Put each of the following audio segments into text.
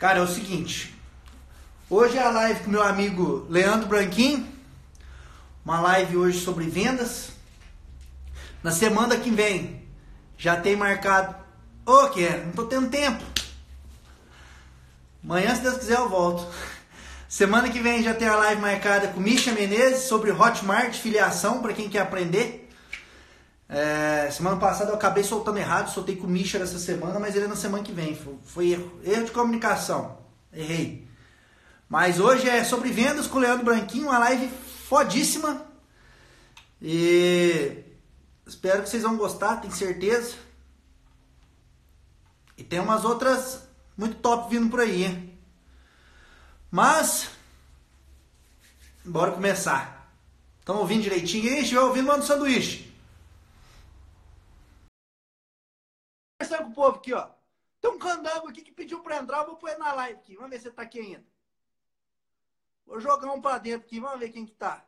Cara, é o seguinte. Hoje é a live com meu amigo Leandro Branquinho. Uma live hoje sobre vendas. Na semana que vem já tem marcado. Ô, é? Não tô tendo tempo. Amanhã, se Deus quiser, eu volto. Semana que vem já tem a live marcada com Misha Menezes sobre Hotmart, filiação, para quem quer aprender. É, semana passada eu acabei soltando errado, soltei com o Misha essa semana, mas ele é na semana que vem. Foi, foi erro. Erro de comunicação. Errei. Mas hoje é sobre vendas com o Leandro Branquinho, uma live fodíssima. E espero que vocês vão gostar, tenho certeza. E tem umas outras muito top vindo por aí, hein? Mas, bora começar. Estão ouvindo direitinho? Aí, estiver ouvindo, manda um sanduíche. Conversando com o povo aqui, ó. Tem um candango aqui que pediu pra entrar, eu vou pôr na live aqui. Vamos ver se tá aqui ainda. Vou jogar um pra dentro aqui, vamos ver quem que tá.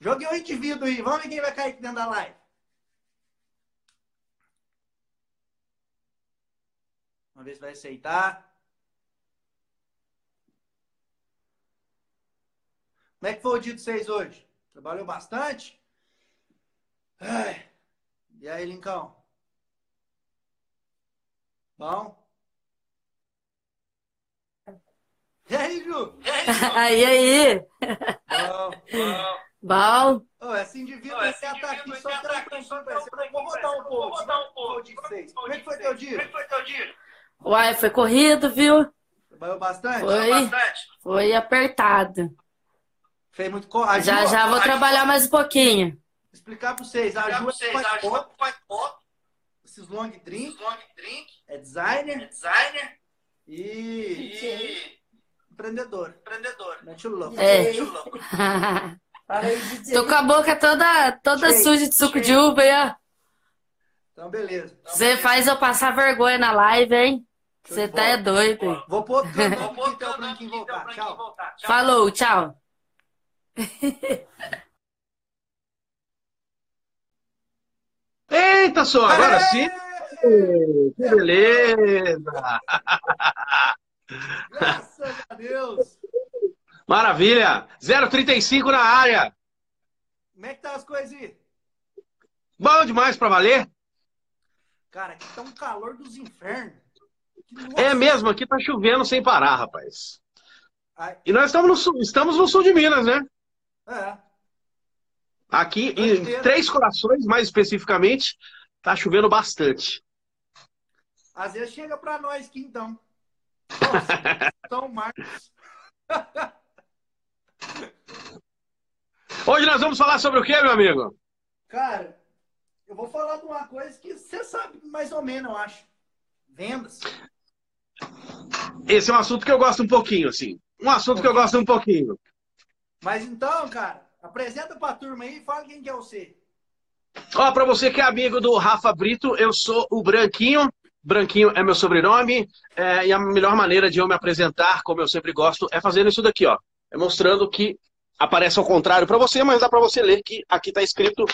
Joguei um indivíduo aí, vamos ver quem vai cair aqui dentro da live. Vamos ver se vai aceitar. Como é que foi o dia de vocês hoje? Trabalhou bastante? Ai. E aí, Lincão? Bom? E aí, Ju? E aí, aí? Bom, bom. Bom. Ô, esse indivíduo oh, esse tá aqui só tranquilo. Vou botar um pouco. Vou botar um pouco. Como é que foi teu dia? Como é que foi teu dia? Uai, foi corrido, viu? Trabalhou bastante? Foi, bastante? foi apertado. Fez muito coragem. Já, já vou trabalhar mais um pouquinho explicar para vocês. A Ju faz foto, faz foto. Esses long drink. long drink. É designer. É designer. E... e... Empreendedor. Empreendedor. Mete o louco. É. Mete o louco. Tô com a boca toda, toda suja de suco de uva aí, ó. Então, beleza. Você então, faz eu passar vergonha na live, hein? Você tá é doido. Vou pôr vou pôr então pra quem voltar. Tchau. Falou, tchau. Eita só, agora sim! Que beleza! Graças a Deus! Maravilha! 035 na área! Como é que tá as coisas aí? Bom demais pra valer! Cara, aqui tá um calor dos infernos. É mesmo, aqui tá chovendo sem parar, rapaz. Ai. E nós estamos no, sul, estamos no sul de Minas, né? É. Aqui em Três Corações, mais especificamente, tá chovendo bastante. Às vezes chega para nós aqui então. Nossa, São Marcos. Hoje nós vamos falar sobre o que, meu amigo? Cara, eu vou falar de uma coisa que você sabe mais ou menos, eu acho. Vendas. Esse é um assunto que eu gosto um pouquinho, assim. Um assunto que eu gosto um pouquinho. Mas então, cara, Apresenta para a turma aí e fala quem que é você. Ó, para você que é amigo do Rafa Brito, eu sou o Branquinho. Branquinho é meu sobrenome. É, e a melhor maneira de eu me apresentar, como eu sempre gosto, é fazendo isso daqui, ó. É mostrando que aparece ao contrário para você, mas dá para você ler que aqui está escrito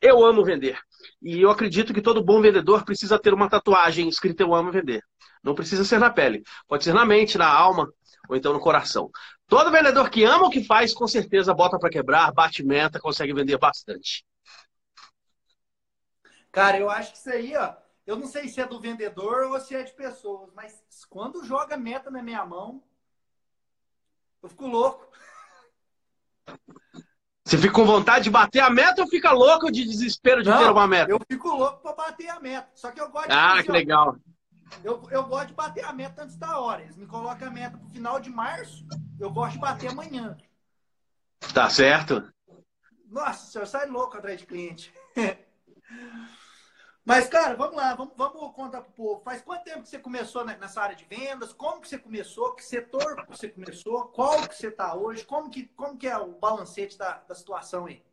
Eu amo vender. E eu acredito que todo bom vendedor precisa ter uma tatuagem escrita Eu amo vender. Não precisa ser na pele, pode ser na mente, na alma ou então no coração. Todo vendedor que ama o que faz, com certeza bota para quebrar, bate meta, consegue vender bastante. Cara, eu acho que isso aí, ó, eu não sei se é do vendedor ou se é de pessoas, mas quando joga meta na minha mão, eu fico louco. Você fica com vontade de bater a meta ou fica louco de desespero de não, ter uma meta? Eu fico louco para bater a meta. Só que eu gosto Ah, de que legal. Eu, eu gosto de bater a meta antes da hora. Eles me colocam a meta pro final de março, eu gosto de bater amanhã. Tá certo. Nossa, o senhor sai louco atrás de cliente. Mas, cara, vamos lá, vamos, vamos contar pro povo. Faz quanto tempo que você começou nessa área de vendas? Como que você começou? Que setor que você começou? Qual que você está hoje? Como que, como que é o balancete da, da situação aí?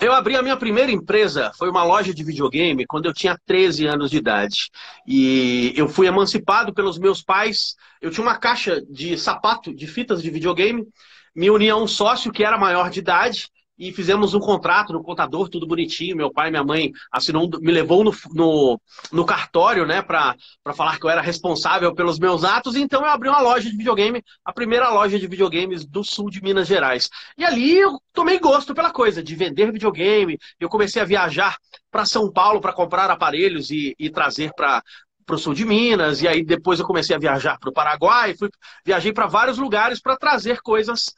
Eu abri a minha primeira empresa, foi uma loja de videogame, quando eu tinha 13 anos de idade. E eu fui emancipado pelos meus pais. Eu tinha uma caixa de sapato, de fitas de videogame. Me uni a um sócio que era maior de idade. E fizemos um contrato no contador, tudo bonitinho. Meu pai e minha mãe assinou, me levou no, no, no cartório, né, para falar que eu era responsável pelos meus atos. Então eu abri uma loja de videogame, a primeira loja de videogames do sul de Minas Gerais. E ali eu tomei gosto pela coisa de vender videogame. Eu comecei a viajar para São Paulo para comprar aparelhos e, e trazer para para o sul de Minas, e aí depois eu comecei a viajar para o Paraguai, fui, viajei para vários lugares para trazer coisas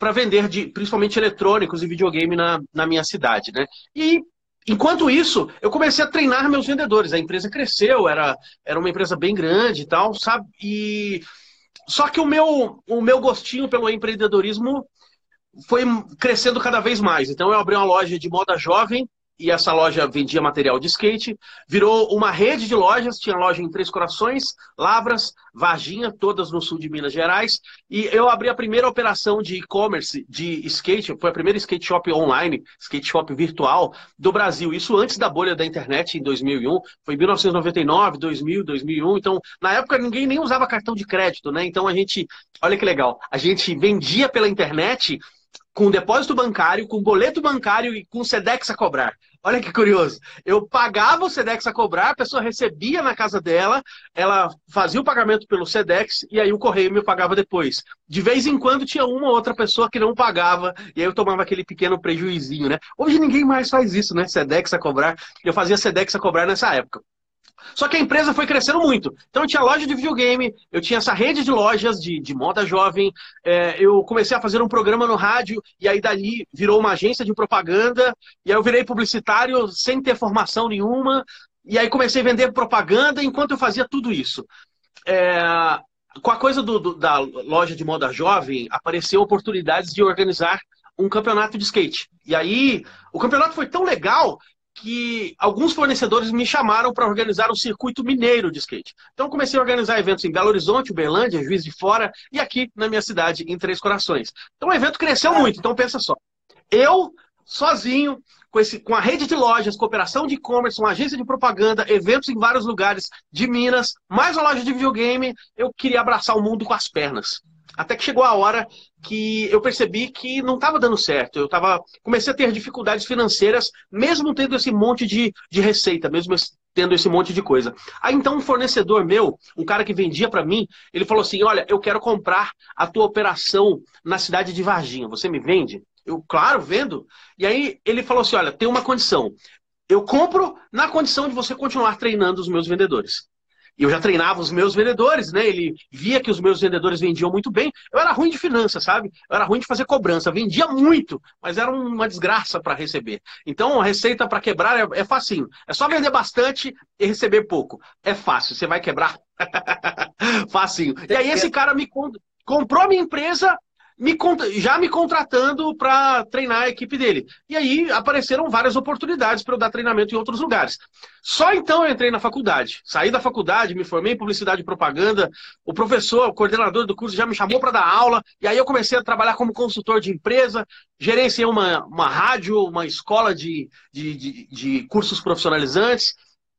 para vender, de, principalmente eletrônicos e videogame na, na minha cidade, né? E enquanto isso, eu comecei a treinar meus vendedores. A empresa cresceu, era, era uma empresa bem grande e tal, sabe? E só que o meu, o meu gostinho pelo empreendedorismo foi crescendo cada vez mais. Então eu abri uma loja de moda jovem e essa loja vendia material de skate, virou uma rede de lojas, tinha loja em Três Corações, Lavras, Varginha, todas no sul de Minas Gerais, e eu abri a primeira operação de e-commerce de skate, foi a primeira skate shop online, skate shop virtual do Brasil, isso antes da bolha da internet em 2001, foi em 1999, 2000, 2001, então na época ninguém nem usava cartão de crédito, né? Então a gente, olha que legal, a gente vendia pela internet com depósito bancário, com boleto bancário e com SEDEX a cobrar. Olha que curioso. Eu pagava o SEDEX a cobrar, a pessoa recebia na casa dela, ela fazia o pagamento pelo SEDEX e aí o correio me pagava depois. De vez em quando tinha uma ou outra pessoa que não pagava e aí eu tomava aquele pequeno prejuizinho, né? Hoje ninguém mais faz isso, né? SEDEX a cobrar. Eu fazia SEDEX a cobrar nessa época. Só que a empresa foi crescendo muito. Então eu tinha loja de videogame, eu tinha essa rede de lojas de, de moda jovem, é, eu comecei a fazer um programa no rádio, e aí dali virou uma agência de propaganda, e aí eu virei publicitário sem ter formação nenhuma, e aí comecei a vender propaganda enquanto eu fazia tudo isso. É, com a coisa do, do, da loja de moda jovem, apareceu oportunidades de organizar um campeonato de skate. E aí, o campeonato foi tão legal que alguns fornecedores me chamaram para organizar um circuito mineiro de skate. Então comecei a organizar eventos em Belo Horizonte, Uberlândia, Juiz de Fora e aqui na minha cidade, em Três Corações. Então o evento cresceu muito, então pensa só. Eu, sozinho, com, esse, com a rede de lojas, cooperação de e-commerce, uma agência de propaganda, eventos em vários lugares de Minas, mais uma loja de videogame, eu queria abraçar o mundo com as pernas. Até que chegou a hora que eu percebi que não estava dando certo. Eu tava, comecei a ter dificuldades financeiras, mesmo tendo esse monte de, de receita, mesmo tendo esse monte de coisa. Aí então um fornecedor meu, um cara que vendia para mim, ele falou assim: Olha, eu quero comprar a tua operação na cidade de Varginha. Você me vende? Eu, claro, vendo. E aí ele falou assim: Olha, tem uma condição. Eu compro na condição de você continuar treinando os meus vendedores. E eu já treinava os meus vendedores, né? Ele via que os meus vendedores vendiam muito bem. Eu era ruim de finanças, sabe? Eu era ruim de fazer cobrança. Vendia muito, mas era uma desgraça para receber. Então, a receita para quebrar é, é facinho. É só vender bastante e receber pouco. É fácil. Você vai quebrar? facinho. E aí esse cara me comprou a minha empresa me, já me contratando para treinar a equipe dele. E aí apareceram várias oportunidades para eu dar treinamento em outros lugares. Só então eu entrei na faculdade. Saí da faculdade, me formei em publicidade e propaganda. O professor, o coordenador do curso já me chamou para dar aula. E aí eu comecei a trabalhar como consultor de empresa, gerenciei uma, uma rádio, uma escola de, de, de, de cursos profissionalizantes.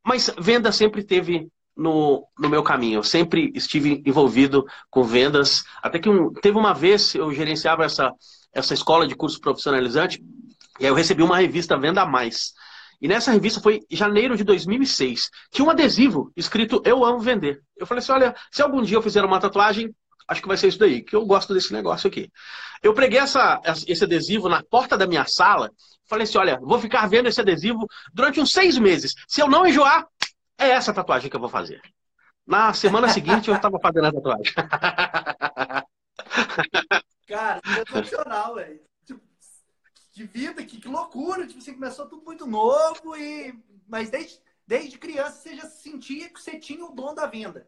Mas venda sempre teve no, no meu caminho. Eu sempre estive envolvido com vendas. Até que um, teve uma vez eu gerenciava essa, essa escola de curso profissionalizante e aí eu recebi uma revista Venda Mais. E nessa revista foi em janeiro de 2006. Tinha um adesivo escrito Eu Amo Vender. Eu falei assim: olha, se algum dia eu fizer uma tatuagem, acho que vai ser isso daí, que eu gosto desse negócio aqui. Eu preguei essa, esse adesivo na porta da minha sala. Falei assim: olha, vou ficar vendo esse adesivo durante uns seis meses. Se eu não enjoar, é essa tatuagem que eu vou fazer. Na semana seguinte eu estava fazendo a tatuagem. Cara, é sensacional, velho. Tipo, que vida, que, que loucura. Tipo, você começou tudo muito novo e. Mas desde, desde criança você já sentia que você tinha o dom da venda.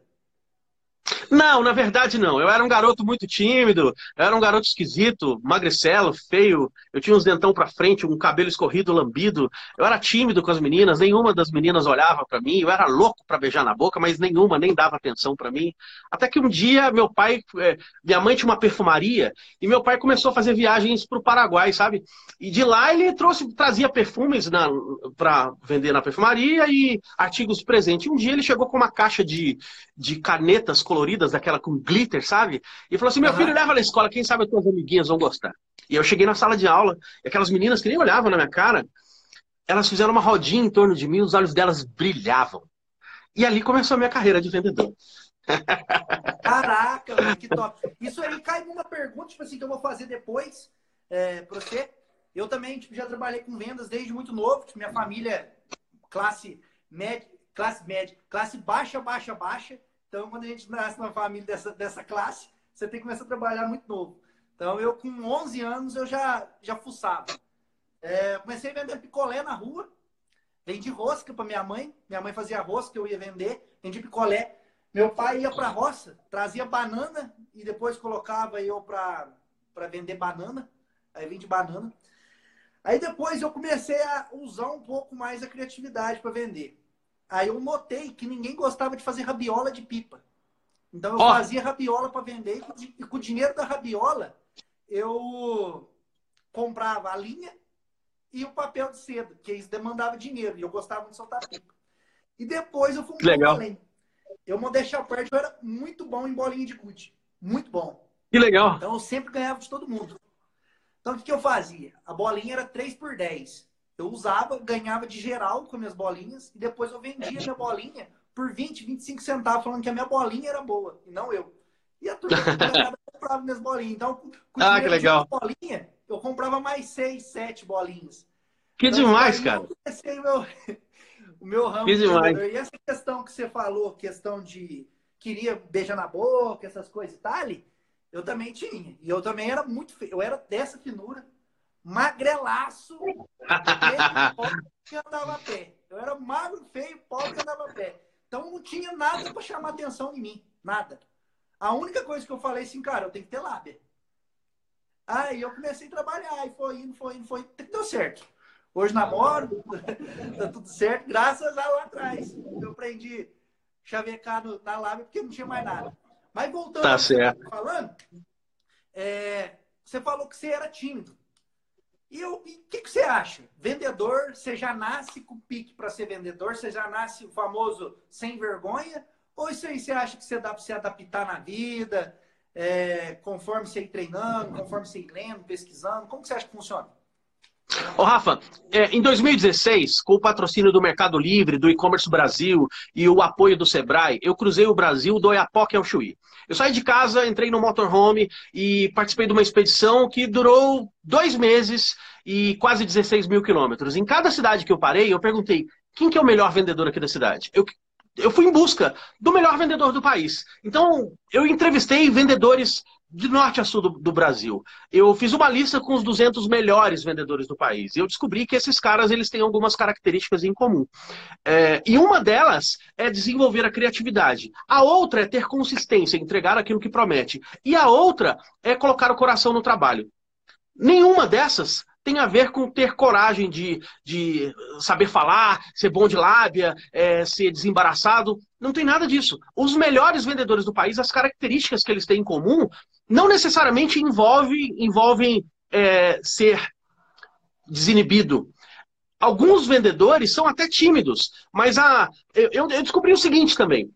Não, na verdade não. Eu era um garoto muito tímido, eu era um garoto esquisito, magricelo, feio. Eu tinha uns dentão pra frente, um cabelo escorrido, lambido. Eu era tímido com as meninas, nenhuma das meninas olhava para mim. Eu era louco para beijar na boca, mas nenhuma nem dava atenção para mim. Até que um dia meu pai, é, minha mãe tinha uma perfumaria e meu pai começou a fazer viagens pro Paraguai, sabe? E de lá ele trouxe, trazia perfumes para vender na perfumaria e artigos presentes. Um dia ele chegou com uma caixa de, de canetas coloridas, aquela com glitter, sabe? E falou assim: meu uhum. filho leva na escola, quem sabe as tuas amiguinhas vão gostar. E eu cheguei na sala de aula, e aquelas meninas que nem olhavam na minha cara, elas fizeram uma rodinha em torno de mim, os olhos delas brilhavam. E ali começou a minha carreira de vendedor. Caraca, mano, que top. Isso aí cai numa pergunta, tipo assim, que eu vou fazer depois é, pra você. Eu também tipo, já trabalhei com vendas desde muito novo. Tipo, minha família, classe média, classe média, classe baixa, baixa, baixa. Então, quando a gente nasce numa família dessa, dessa classe, você tem que começar a trabalhar muito novo. Então, eu com 11 anos, eu já, já fuçava. É, comecei a vender picolé na rua. Vendi rosca para minha mãe. Minha mãe fazia rosca, eu ia vender. Vendi picolé. Meu pai ia para a roça, trazia banana e depois colocava eu para vender banana. Aí vendi banana. Aí depois eu comecei a usar um pouco mais a criatividade para vender. Aí eu notei que ninguém gostava de fazer rabiola de pipa. Então eu oh. fazia rabiola para vender e com o dinheiro da rabiola eu comprava a linha e o papel de seda, que isso demandava dinheiro e eu gostava de soltar pipa. E depois eu fui um Legal. além. Eu mandei chapéu, eu era muito bom em bolinha de gude. Muito bom. Que legal. Então eu sempre ganhava de todo mundo. Então o que, que eu fazia? A bolinha era 3 por 10. Eu usava, ganhava de geral com minhas bolinhas e depois eu vendia minha bolinha por 20, 25 centavos, falando que a minha bolinha era boa e não eu. E a turma comprava minhas bolinhas. Então, com ah, que legal. bolinha, eu comprava mais 6, 7 bolinhas. Que então, demais, cara. Eu comecei o meu, o meu ramo. Que demais. E essa questão que você falou, questão de queria beijar na boca, essas coisas e tal, eu também tinha. E eu também era muito feio. Eu era dessa finura magrelaço, pobre que andava a pé. Eu era magro, feio, pobre que andava a pé. Então não tinha nada para chamar atenção em mim. Nada. A única coisa que eu falei assim, cara, eu tenho que ter lábia. Aí eu comecei a trabalhar, e foi indo, foi indo, foi indo. Deu certo. Hoje namoro, tá tudo certo, graças a lá atrás. Eu aprendi chavecar no, na lábia porque não tinha mais nada. Mas voltando tá certo. falando, é, você falou que você era tímido. E o que, que você acha? Vendedor, você já nasce com pique para ser vendedor? Você já nasce o famoso sem vergonha? Ou isso aí você acha que você dá para se adaptar na vida, é, conforme você ir treinando, conforme você ir lendo, pesquisando? Como que você acha que funciona? Ô, Rafa, é, em 2016, com o patrocínio do Mercado Livre, do E-Commerce Brasil e o apoio do Sebrae, eu cruzei o Brasil do Oiapoque ao Chuí. Eu saí de casa, entrei no motorhome e participei de uma expedição que durou dois meses e quase 16 mil quilômetros. Em cada cidade que eu parei, eu perguntei quem que é o melhor vendedor aqui da cidade. Eu, eu fui em busca do melhor vendedor do país. Então, eu entrevistei vendedores de norte a sul do, do, Brasil. Eu fiz uma lista com os 200 melhores vendedores do país. E eu descobri que esses caras eles têm algumas características em comum. É, e uma delas é desenvolver a criatividade. A outra é ter consistência, entregar aquilo que promete. E a outra é colocar o coração no trabalho. Nenhuma dessas tem a ver com ter coragem de, de saber falar, ser bom de lábia, é, ser desembaraçado. Não tem nada disso. Os melhores vendedores do país, as características que eles têm em comum, não necessariamente envolve, envolvem é, ser desinibido. Alguns vendedores são até tímidos, mas a, eu, eu descobri o seguinte também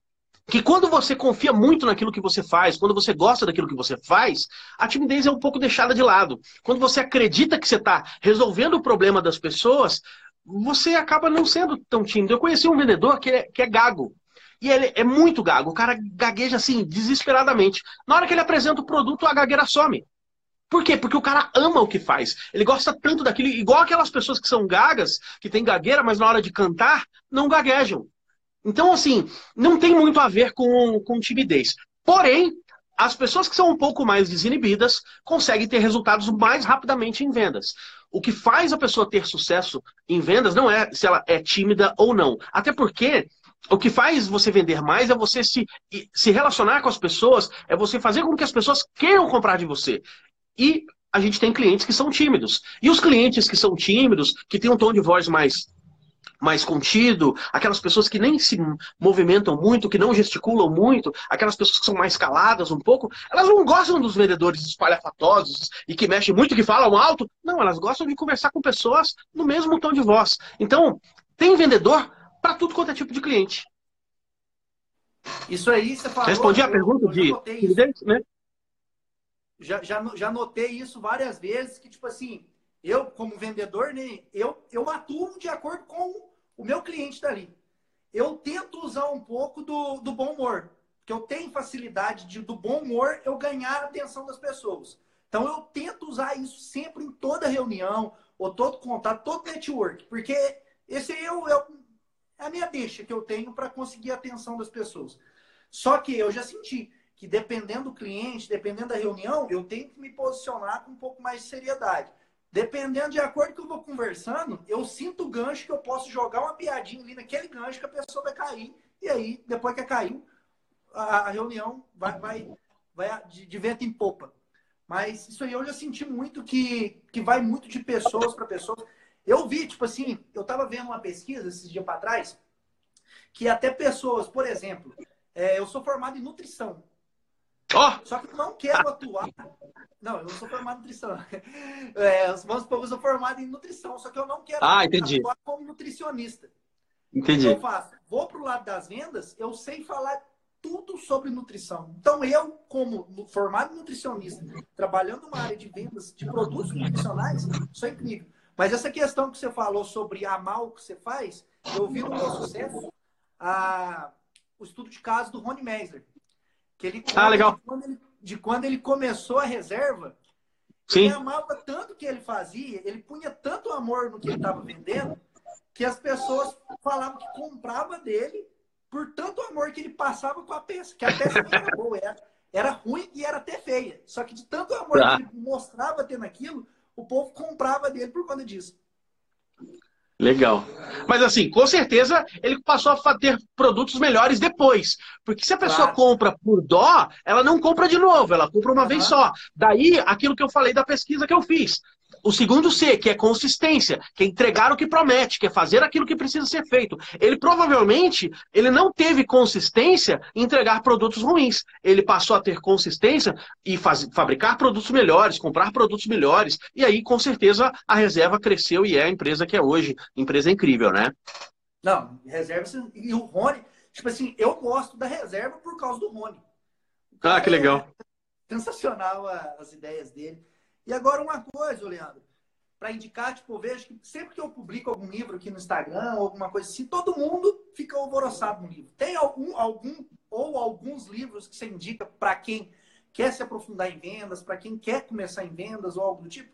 que quando você confia muito naquilo que você faz, quando você gosta daquilo que você faz, a timidez é um pouco deixada de lado. Quando você acredita que você está resolvendo o problema das pessoas, você acaba não sendo tão tímido. Eu conheci um vendedor que é, que é gago. E ele é muito gago. O cara gagueja assim, desesperadamente. Na hora que ele apresenta o produto, a gagueira some. Por quê? Porque o cara ama o que faz. Ele gosta tanto daquilo, igual aquelas pessoas que são gagas, que têm gagueira, mas na hora de cantar, não gaguejam. Então, assim, não tem muito a ver com, com timidez. Porém, as pessoas que são um pouco mais desinibidas conseguem ter resultados mais rapidamente em vendas. O que faz a pessoa ter sucesso em vendas não é se ela é tímida ou não. Até porque o que faz você vender mais é você se, se relacionar com as pessoas, é você fazer com que as pessoas queiram comprar de você. E a gente tem clientes que são tímidos. E os clientes que são tímidos, que têm um tom de voz mais mais contido, aquelas pessoas que nem se movimentam muito, que não gesticulam muito, aquelas pessoas que são mais caladas um pouco, elas não gostam dos vendedores espalhafatosos e que mexem muito, que falam alto. Não, elas gostam de conversar com pessoas no mesmo tom de voz. Então, tem vendedor para tudo quanto é tipo de cliente. Isso aí você falou. Respondi a pergunta eu, eu de isso. né? Já, já, já notei isso várias vezes, que tipo assim, eu como vendedor, né, eu, eu atuo de acordo com o meu cliente dali. Eu tento usar um pouco do, do bom humor, porque eu tenho facilidade de, do bom humor eu ganhar a atenção das pessoas. Então eu tento usar isso sempre em toda reunião, ou todo contato, todo network, porque esse é, o, é a minha deixa que eu tenho para conseguir a atenção das pessoas. Só que eu já senti que dependendo do cliente, dependendo da reunião, eu tenho que me posicionar com um pouco mais de seriedade. Dependendo de acordo que eu vou conversando, eu sinto o gancho que eu posso jogar uma piadinha ali naquele gancho que a pessoa vai cair. E aí, depois que caiu, a, reunião vai, vai, vai de, de vento em popa. Mas isso aí eu já senti muito que, que vai muito de pessoas para pessoas. Eu vi, tipo assim, eu estava vendo uma pesquisa esses dias para trás, que até pessoas, por exemplo, é, eu sou formado em nutrição. Oh! Só que eu não quero atuar. Não, eu não sou formado em nutrição. É, vamos supor, eu sou formado em nutrição, só que eu não quero ah, atuar como nutricionista. Entendi. O que eu faço? Vou para o lado das vendas, eu sei falar tudo sobre nutrição. Então, eu, como formado nutricionista, trabalhando numa área de vendas de produtos nutricionais, isso é incrível. Mas essa questão que você falou sobre amar o que você faz, eu vi no meu sucesso a, o estudo de caso do Rony Meisler. Que ele ah, legal. De quando, ele, de quando ele começou a reserva, Sim. ele amava tanto o que ele fazia, ele punha tanto amor no que ele estava vendendo, que as pessoas falavam que comprava dele por tanto amor que ele passava com a peça. Que a peça não era boa, era, era ruim e era até feia. Só que de tanto amor tá. que ele mostrava ter naquilo, o povo comprava dele por conta disso. Legal. Mas assim, com certeza ele passou a ter produtos melhores depois. Porque se a pessoa claro. compra por dó, ela não compra de novo, ela compra uma uhum. vez só. Daí, aquilo que eu falei da pesquisa que eu fiz. O segundo C, que é consistência, que é entregar o que promete, que é fazer aquilo que precisa ser feito. Ele provavelmente ele não teve consistência em entregar produtos ruins. Ele passou a ter consistência e faz, fabricar produtos melhores, comprar produtos melhores. E aí, com certeza, a reserva cresceu e é a empresa que é hoje. Empresa incrível, né? Não, reserva. E o Rony, tipo assim, eu gosto da reserva por causa do Rony. Ah, que legal. É sensacional as ideias dele. E agora uma coisa, Leandro, para indicar, tipo, eu vejo que sempre que eu publico algum livro aqui no Instagram, alguma coisa assim, todo mundo fica alvoroçado no livro. Tem algum, algum ou alguns livros que você indica para quem quer se aprofundar em vendas, para quem quer começar em vendas ou algo do tipo?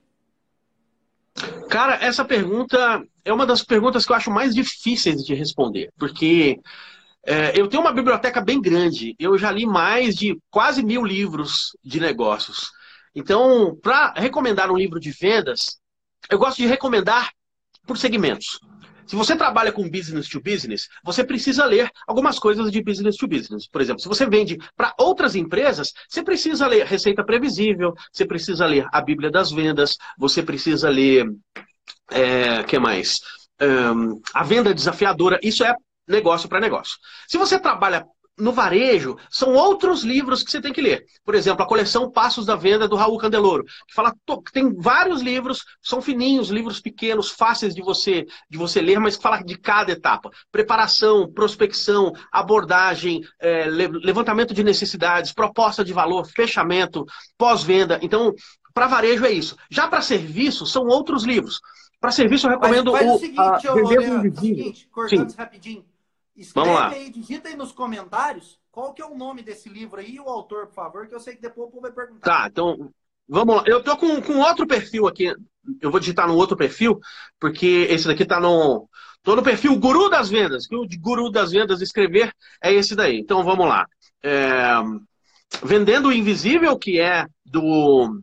Cara, essa pergunta é uma das perguntas que eu acho mais difíceis de responder, porque é, eu tenho uma biblioteca bem grande, eu já li mais de quase mil livros de negócios. Então, para recomendar um livro de vendas, eu gosto de recomendar por segmentos. Se você trabalha com business to business, você precisa ler algumas coisas de business to business. Por exemplo, se você vende para outras empresas, você precisa ler Receita Previsível, você precisa ler a Bíblia das Vendas, você precisa ler. É, que mais? A venda desafiadora. Isso é negócio para negócio. Se você trabalha no varejo, são outros livros que você tem que ler. Por exemplo, a coleção Passos da Venda do Raul Candeloro, que fala que tem vários livros, são fininhos, livros pequenos, fáceis de você de você ler, mas que fala de cada etapa: preparação, prospecção, abordagem, é, levantamento de necessidades, proposta de valor, fechamento, pós-venda. Então, para varejo é isso. Já para serviço, são outros livros. Para serviço, eu recomendo faz, faz o, o seguinte, a, Leandro, o seguinte, cortando rapidinho. Escreve Vamos lá. aí, digita aí nos comentários qual que é o nome desse livro aí e o autor, por favor, que eu sei que depois o povo vai perguntar. Tá, então vamos lá. Eu tô com, com outro perfil aqui. Eu vou digitar no outro perfil, porque esse daqui tá no. Tô no perfil Guru das Vendas, que o Guru das Vendas escrever é esse daí. Então vamos lá. É... Vendendo o Invisível, que é do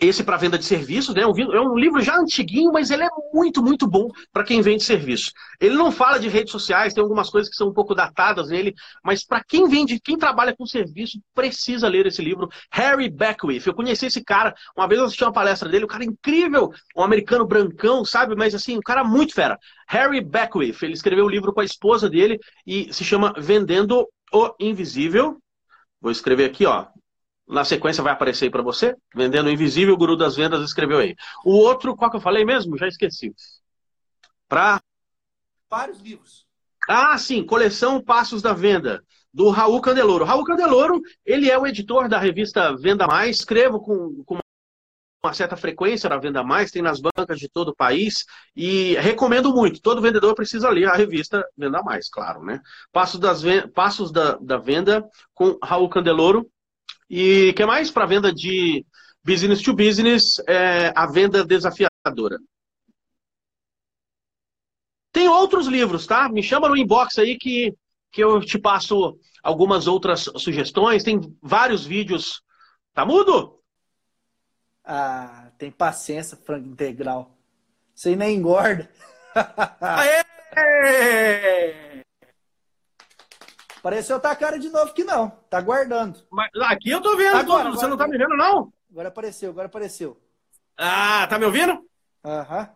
esse para venda de serviços, né? É um livro já antiguinho, mas ele é muito, muito bom para quem vende serviço. Ele não fala de redes sociais, tem algumas coisas que são um pouco datadas nele, mas para quem vende, quem trabalha com serviço, precisa ler esse livro. Harry Beckwith. Eu conheci esse cara, uma vez eu assisti uma palestra dele, um cara incrível, um americano brancão, sabe? Mas assim, um cara muito fera. Harry Beckwith. Ele escreveu um livro com a esposa dele e se chama Vendendo o Invisível. Vou escrever aqui, ó. Na sequência vai aparecer aí para você. Vendendo Invisível, o Guru das Vendas escreveu aí. O outro, qual que eu falei mesmo? Já esqueci. Para vários livros. Ah, sim, coleção Passos da Venda, do Raul Candeloro. Raul Candeloro, ele é o editor da revista Venda Mais, escrevo com, com uma certa frequência na Venda Mais, tem nas bancas de todo o país e recomendo muito. Todo vendedor precisa ler a revista Venda Mais, claro, né? Passos, das, Passos da, da Venda com Raul Candeloro. E que mais para venda de business to business, é a venda desafiadora. Tem outros livros, tá? Me chama no inbox aí que, que eu te passo algumas outras sugestões. Tem vários vídeos. Tá mudo? Ah, tem paciência, frango integral. Você nem engorda. Aê! Pareceu tá a cara de novo que não. Tá guardando. Mas aqui eu tô vendo. Agora, você não tá me vendo, não? Agora apareceu, agora apareceu. Ah, tá me ouvindo? Aham. Uhum.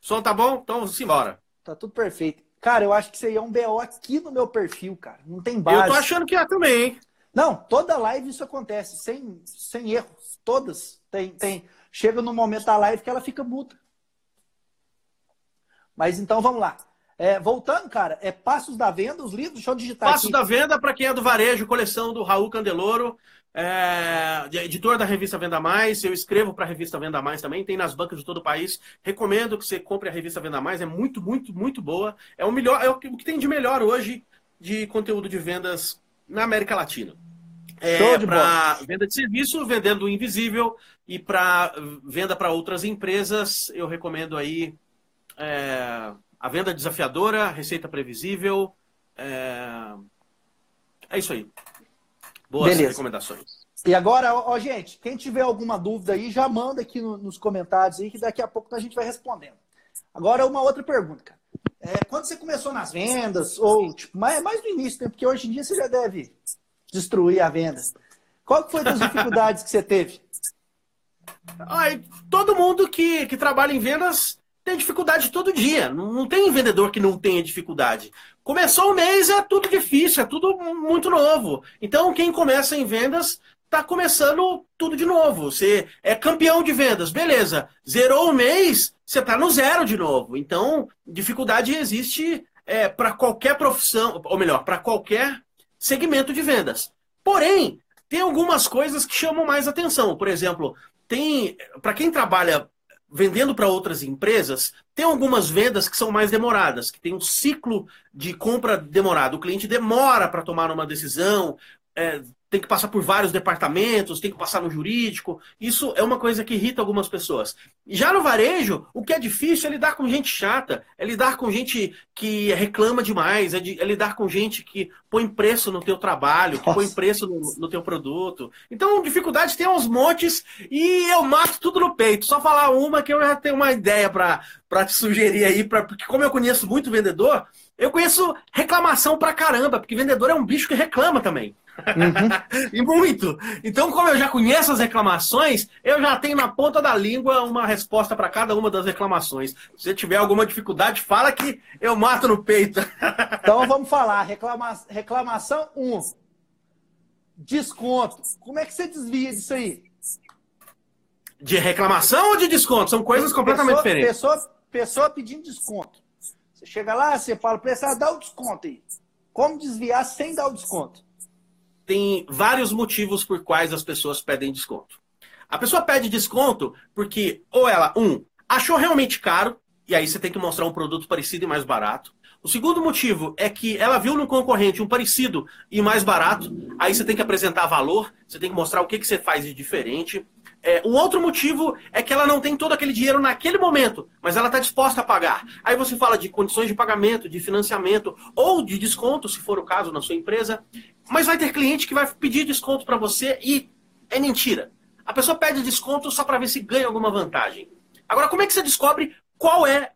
Som tá bom? Então vamos embora. Tá tudo perfeito. Cara, eu acho que isso aí é um BO aqui no meu perfil, cara. Não tem base. Eu tô achando que é também, hein? Não, toda live isso acontece, sem, sem erros. Todas. Tem, tem. Chega no momento da live que ela fica muda. Mas então vamos lá. É, voltando, cara, é Passos da Venda, os livros, deixa eu digitar Passos aqui. da Venda, para quem é do varejo, coleção do Raul Candeloro, é, editor da revista Venda Mais. Eu escrevo para a revista Venda Mais também, tem nas bancas de todo o país. Recomendo que você compre a revista Venda Mais, é muito, muito, muito boa. É o melhor, é o que tem de melhor hoje de conteúdo de vendas na América Latina. É, para venda de serviço, vendendo o invisível e para venda para outras empresas, eu recomendo aí é, a venda desafiadora, receita previsível. É, é isso aí. Boas Beleza. recomendações. E agora, ó, gente, quem tiver alguma dúvida aí, já manda aqui no, nos comentários aí, que daqui a pouco a gente vai respondendo. Agora, uma outra pergunta, cara. É, quando você começou nas vendas, ou tipo, mais, mais no início, né? porque hoje em dia você já deve destruir a venda. Qual foi as dificuldades que você teve? Ai, todo mundo que, que trabalha em vendas tem dificuldade todo dia. Não, tem vendedor que não tenha dificuldade. Começou o mês, é tudo difícil, é tudo muito novo. Então, quem começa em vendas está começando tudo de novo. Você é campeão de vendas, beleza. Zerou o mês, você está no zero de novo. Então, dificuldade existe é, para qualquer profissão, ou melhor, para qualquer segmento de vendas. Porém, tem algumas coisas que chamam mais atenção. Por exemplo, tem para quem trabalha vendendo para outras empresas, tem algumas vendas que são mais demoradas, que tem um ciclo de compra demorado. O cliente demora para tomar uma decisão, é, tem que passar por vários departamentos, tem que passar no jurídico. Isso é uma coisa que irrita algumas pessoas. Já no varejo, o que é difícil é lidar com gente chata, é lidar com gente que reclama demais, é, de, é lidar com gente que põe preço no teu trabalho, que Nossa. põe preço no, no, teu produto. Então, dificuldade tem uns montes e eu mato tudo no peito. Só falar uma que eu já tenho uma ideia para te sugerir aí, pra, porque como eu conheço muito vendedor, eu conheço reclamação pra caramba, porque vendedor é um bicho que reclama também. Uhum. e muito. Então, como eu já conheço as reclamações, eu já tenho na ponta da língua uma resposta para cada uma das reclamações. Se você tiver alguma dificuldade, fala que eu mato no peito. então vamos falar. Reclama... Reclamação 1. Um. Desconto. Como é que você desvia disso aí? De reclamação ou de desconto? São coisas completamente pessoa, diferentes. Pessoa, pessoa pedindo desconto. Você chega lá, você fala para ela, dá o desconto aí. Como desviar sem dar o desconto? Tem vários motivos por quais as pessoas pedem desconto. A pessoa pede desconto porque, ou ela, um, achou realmente caro, e aí você tem que mostrar um produto parecido e mais barato. O segundo motivo é que ela viu no concorrente um parecido e mais barato, aí você tem que apresentar valor, você tem que mostrar o que, que você faz de diferente. É, um outro motivo é que ela não tem todo aquele dinheiro naquele momento, mas ela está disposta a pagar. Aí você fala de condições de pagamento, de financiamento ou de desconto, se for o caso, na sua empresa. Mas vai ter cliente que vai pedir desconto para você e é mentira. A pessoa pede desconto só para ver se ganha alguma vantagem. Agora, como é que você descobre qual é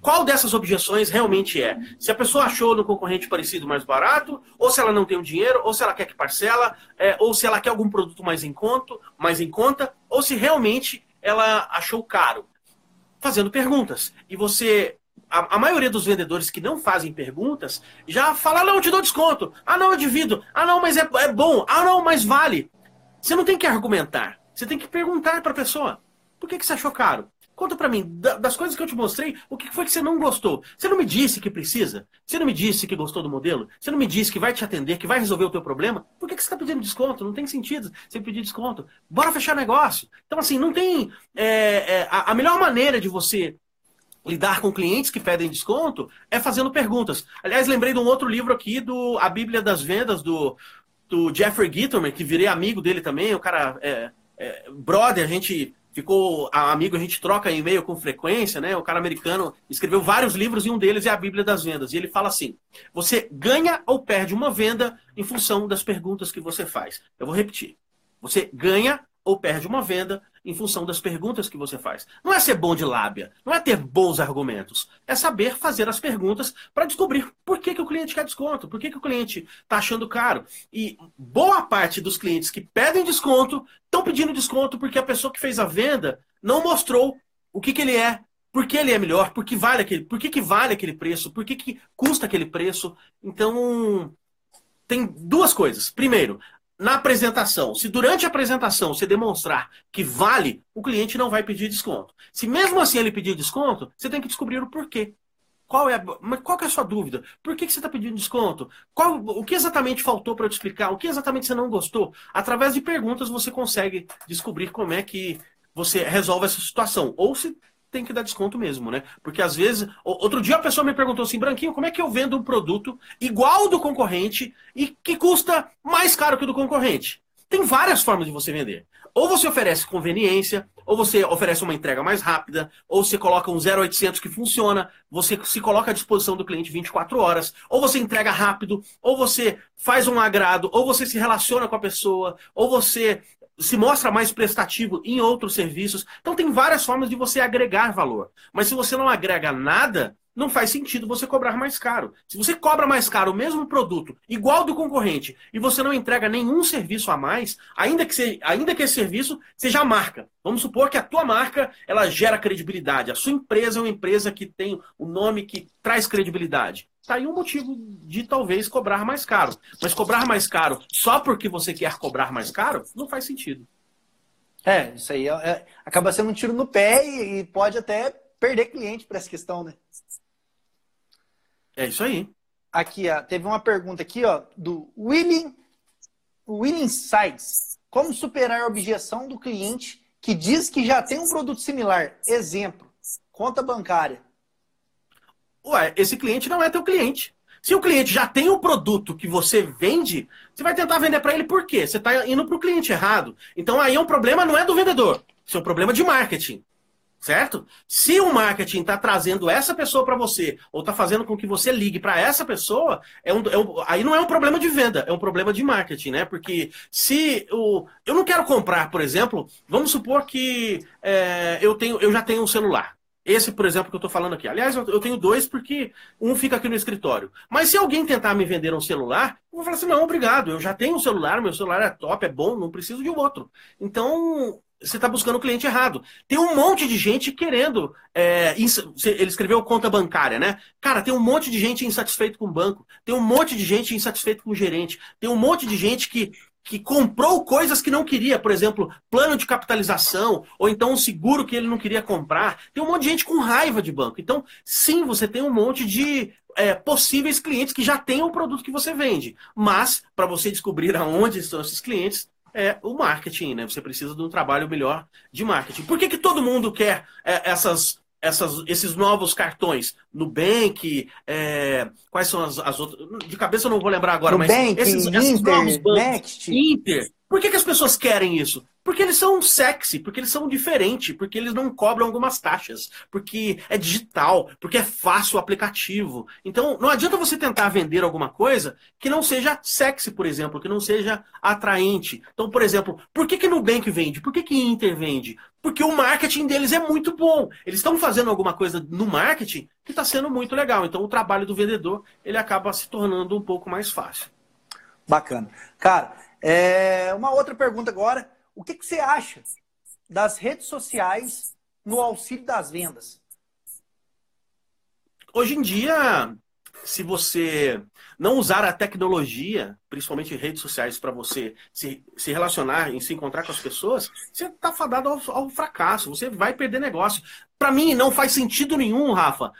qual dessas objeções realmente é? Se a pessoa achou no concorrente parecido mais barato, ou se ela não tem o dinheiro, ou se ela quer que parcela, é, ou se ela quer algum produto mais em, conto, mais em conta, ou se realmente ela achou caro. Fazendo perguntas. E você a, a, maioria dos vendedores que não fazem perguntas já fala, ah, não, eu te dou desconto. Ah, não, eu divido. Ah, não, mas é, é bom. Ah, não, mas vale. Você não tem que argumentar. Você tem que perguntar para a pessoa. Por que, que você achou caro? Conta para mim, das coisas que eu te mostrei, o que foi que você não gostou? Você não me disse que precisa? Você não me disse que gostou do modelo? Você não me disse que vai te atender, que vai resolver o teu problema? Por que, que você está pedindo desconto? Não tem sentido você pedir desconto. Bora fechar negócio. Então, assim, não tem. É, é, a, a melhor maneira de você lidar com clientes que pedem desconto é fazendo perguntas. Aliás, lembrei de um outro livro aqui, do A Bíblia das Vendas, do, do Jeffrey Gitterman, que virei amigo dele também. O cara é, é brother, a gente ficou amigo, a gente troca e-mail com frequência, né? O cara americano escreveu vários livros e um deles é a Bíblia das Vendas. E ele fala assim: você ganha ou perde uma venda em função das perguntas que você faz. Eu vou repetir. Você ganha ou perde uma venda em função das perguntas que você faz. Não é ser bom de lábia, não é ter bons argumentos. É saber fazer as perguntas para descobrir por que, que o cliente quer desconto, por que, que o cliente está achando caro. E boa parte dos clientes que pedem desconto estão pedindo desconto porque a pessoa que fez a venda não mostrou o que, que ele é, por que ele é melhor, por que vale aquele, por que, que vale aquele preço, por que, que custa aquele preço. Então, tem duas coisas. Primeiro, na apresentação, se durante a apresentação você demonstrar que vale, o cliente não vai pedir desconto. Se mesmo assim ele pedir desconto, você tem que descobrir o porquê. Qual é a, qual é a sua dúvida? Por que, que você está pedindo desconto? Qual, o que exatamente faltou para eu te explicar? O que exatamente você não gostou? Através de perguntas você consegue descobrir como é que você resolve essa situação. Ou se tem que dar desconto mesmo, né? Porque às vezes. Outro dia a pessoa me perguntou assim, Branquinho, como é que eu vendo um produto igual do concorrente e que custa mais caro que o do concorrente? Tem várias formas de você vender. Ou você oferece conveniência, ou você oferece uma entrega mais rápida, ou você coloca um 0800 que funciona, você se coloca à disposição do cliente 24 horas, ou você entrega rápido, ou você faz um agrado, ou você se relaciona com a pessoa, ou você se mostra mais prestativo em outros serviços. Então tem várias formas de você agregar valor. Mas se você não agrega nada, não faz sentido você cobrar mais caro. Se você cobra mais caro o mesmo produto, igual do concorrente, e você não entrega nenhum serviço a mais, ainda que, se, ainda que esse serviço seja a marca. Vamos supor que a tua marca ela gera credibilidade. A sua empresa é uma empresa que tem o um nome que traz credibilidade. Está aí um motivo de talvez cobrar mais caro. Mas cobrar mais caro só porque você quer cobrar mais caro não faz sentido. É, isso aí é, é, acaba sendo um tiro no pé e, e pode até perder cliente para essa questão, né? É isso aí. Aqui, ó, teve uma pergunta aqui, ó, do Willing, Willing Sides. Como superar a objeção do cliente que diz que já tem um produto similar? Exemplo, conta bancária. Ué, esse cliente não é teu cliente. Se o cliente já tem um produto que você vende, você vai tentar vender para ele por quê? Você está indo para o cliente errado. Então aí é um problema não é do vendedor, isso é um problema de marketing. Certo? Se o marketing está trazendo essa pessoa para você, ou está fazendo com que você ligue para essa pessoa, é um, é um, aí não é um problema de venda, é um problema de marketing, né? Porque se o, eu não quero comprar, por exemplo, vamos supor que é, eu, tenho, eu já tenho um celular. Esse, por exemplo, que eu estou falando aqui. Aliás, eu tenho dois porque um fica aqui no escritório. Mas se alguém tentar me vender um celular, eu vou falar assim: não, obrigado, eu já tenho um celular, meu celular é top, é bom, não preciso de um outro. Então, você está buscando o cliente errado. Tem um monte de gente querendo. É, ele escreveu conta bancária, né? Cara, tem um monte de gente insatisfeito com o banco. Tem um monte de gente insatisfeito com o gerente. Tem um monte de gente que que comprou coisas que não queria, por exemplo, plano de capitalização, ou então um seguro que ele não queria comprar. Tem um monte de gente com raiva de banco. Então, sim, você tem um monte de é, possíveis clientes que já têm o produto que você vende. Mas, para você descobrir aonde estão esses clientes, é o marketing, né? Você precisa de um trabalho melhor de marketing. Por que, que todo mundo quer é, essas essas, esses novos cartões? Nubank, é, quais são as, as, outras? De cabeça eu não vou lembrar agora, Nubank, mas esses, Inter, esses novos bancos. Next. Inter. Por que, que as pessoas querem isso? Porque eles são sexy, porque eles são diferentes, porque eles não cobram algumas taxas, porque é digital, porque é fácil o aplicativo. Então, não adianta você tentar vender alguma coisa que não seja sexy, por exemplo, que não seja atraente. Então, por exemplo, por que, que Nubank vende? Por que, que Inter vende? Porque o marketing deles é muito bom. Eles estão fazendo alguma coisa no marketing que está sendo muito legal. Então, o trabalho do vendedor ele acaba se tornando um pouco mais fácil. Bacana. Cara, é... uma outra pergunta agora. O que, que você acha das redes sociais no auxílio das vendas? Hoje em dia, se você não usar a tecnologia, principalmente redes sociais, para você se, se relacionar e se encontrar com as pessoas, você está fadado ao, ao, fracasso, você vai perder negócio. para mim não faz sentido nenhum, Rafa,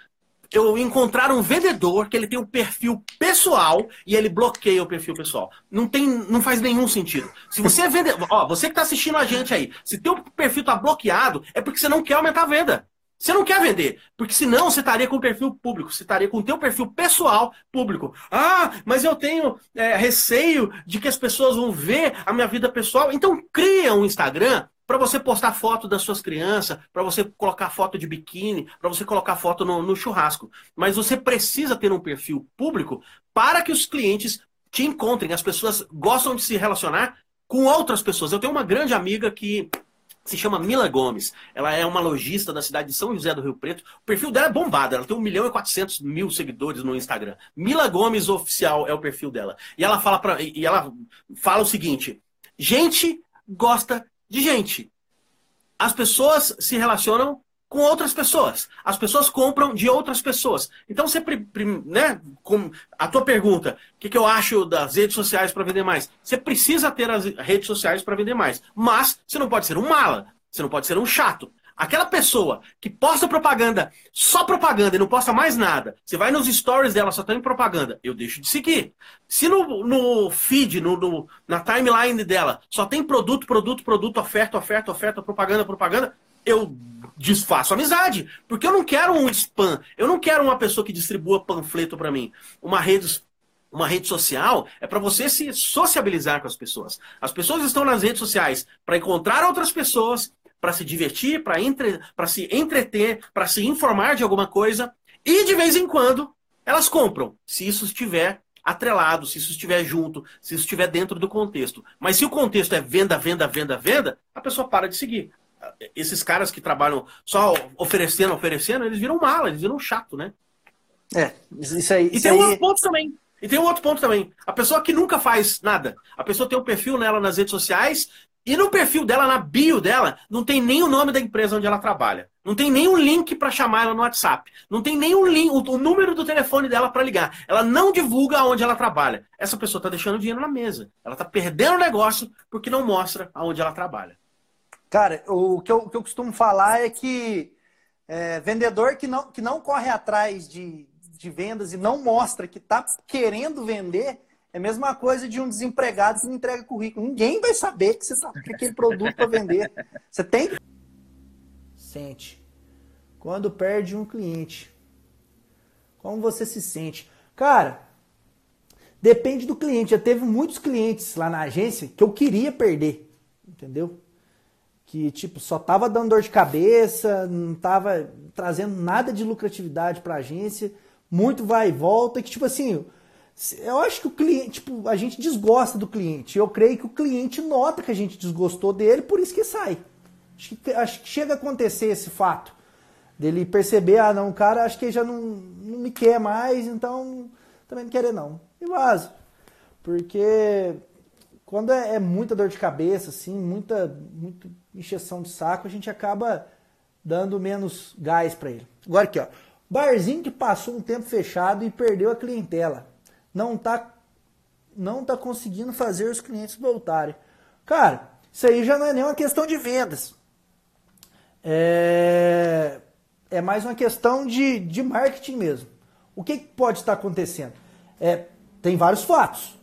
eu encontrar um vendedor que ele tem um perfil pessoal e ele bloqueia o perfil pessoal. Não tem, não faz nenhum sentido. Se você é vendedor, ó, você que está assistindo a gente aí, se teu perfil tá bloqueado, é porque você não quer aumentar a venda. Você não quer vender, porque senão você estaria com o perfil público, você estaria com o teu perfil pessoal público. Ah, mas eu tenho é, receio de que as pessoas vão ver a minha vida pessoal. Então cria um Instagram para você postar foto das suas crianças, para você colocar foto de biquíni, para você colocar foto no, no churrasco. Mas você precisa ter um perfil público para que os clientes te encontrem. As pessoas gostam de se relacionar com outras pessoas. Eu tenho uma grande amiga que se chama Mila Gomes. Ela é uma lojista da cidade de São José do Rio Preto. O perfil dela é bombado. Ela tem 1 milhão e 400 mil seguidores no Instagram. Mila Gomes Oficial é o perfil dela. E ela fala, pra, e ela fala o seguinte: gente gosta de gente. As pessoas se relacionam com outras pessoas. As pessoas compram de outras pessoas. Então, você, né, com a tua pergunta, o que, que eu acho das redes sociais para vender mais? Você precisa ter as redes sociais para vender mais. Mas você não pode ser um mala, você não pode ser um chato. Aquela pessoa que posta propaganda, só propaganda e não posta mais nada, você vai nos stories dela, só tem propaganda, eu deixo de seguir. Se no, no feed, no, no, na timeline dela, só tem produto, produto, produto, oferta, oferta, oferta, propaganda, propaganda, eu desfaço amizade. Porque eu não quero um spam. Eu não quero uma pessoa que distribua panfleto para mim. Uma rede, uma rede social é para você se sociabilizar com as pessoas. As pessoas estão nas redes sociais para encontrar outras pessoas, para se divertir, para entre, se entreter, para se informar de alguma coisa. E de vez em quando elas compram, se isso estiver atrelado, se isso estiver junto, se isso estiver dentro do contexto. Mas se o contexto é venda, venda, venda, venda, a pessoa para de seguir esses caras que trabalham só oferecendo, oferecendo, eles viram mala, eles viram chato, né? É, isso aí. E isso tem aí... um outro ponto também. E tem um outro ponto também. A pessoa que nunca faz nada. A pessoa tem um perfil nela nas redes sociais e no perfil dela, na bio dela, não tem nem o nome da empresa onde ela trabalha. Não tem nem um link para chamar ela no WhatsApp. Não tem nem um link, o, o número do telefone dela para ligar. Ela não divulga onde ela trabalha. Essa pessoa está deixando dinheiro na mesa. Ela está perdendo o negócio porque não mostra aonde ela trabalha. Cara, o que eu, o que eu costumo falar é que é, vendedor que não, que não corre atrás de, de vendas e não mostra que está querendo vender é a mesma coisa de um desempregado que não entrega currículo. Ninguém vai saber que você está com aquele produto para vender. Você tem. Sente. Quando perde um cliente. Como você se sente? Cara, depende do cliente. Já teve muitos clientes lá na agência que eu queria perder. Entendeu? que tipo só tava dando dor de cabeça, não tava trazendo nada de lucratividade para a agência, muito vai e volta, que tipo assim, eu acho que o cliente, tipo, a gente desgosta do cliente. Eu creio que o cliente nota que a gente desgostou dele, por isso que sai. Acho que, acho que chega a acontecer esse fato dele perceber, ah, não, o cara acho que já não, não me quer mais, então também não querer não. E vaza. Porque quando é, é, muita dor de cabeça, assim, muita, muita encheção de saco, a gente acaba dando menos gás para ele. Agora aqui, ó. Barzinho que passou um tempo fechado e perdeu a clientela. Não tá, não tá conseguindo fazer os clientes voltarem. Cara, isso aí já não é nem uma questão de vendas. É, é mais uma questão de, de marketing mesmo. O que pode estar acontecendo? É, tem vários fatos.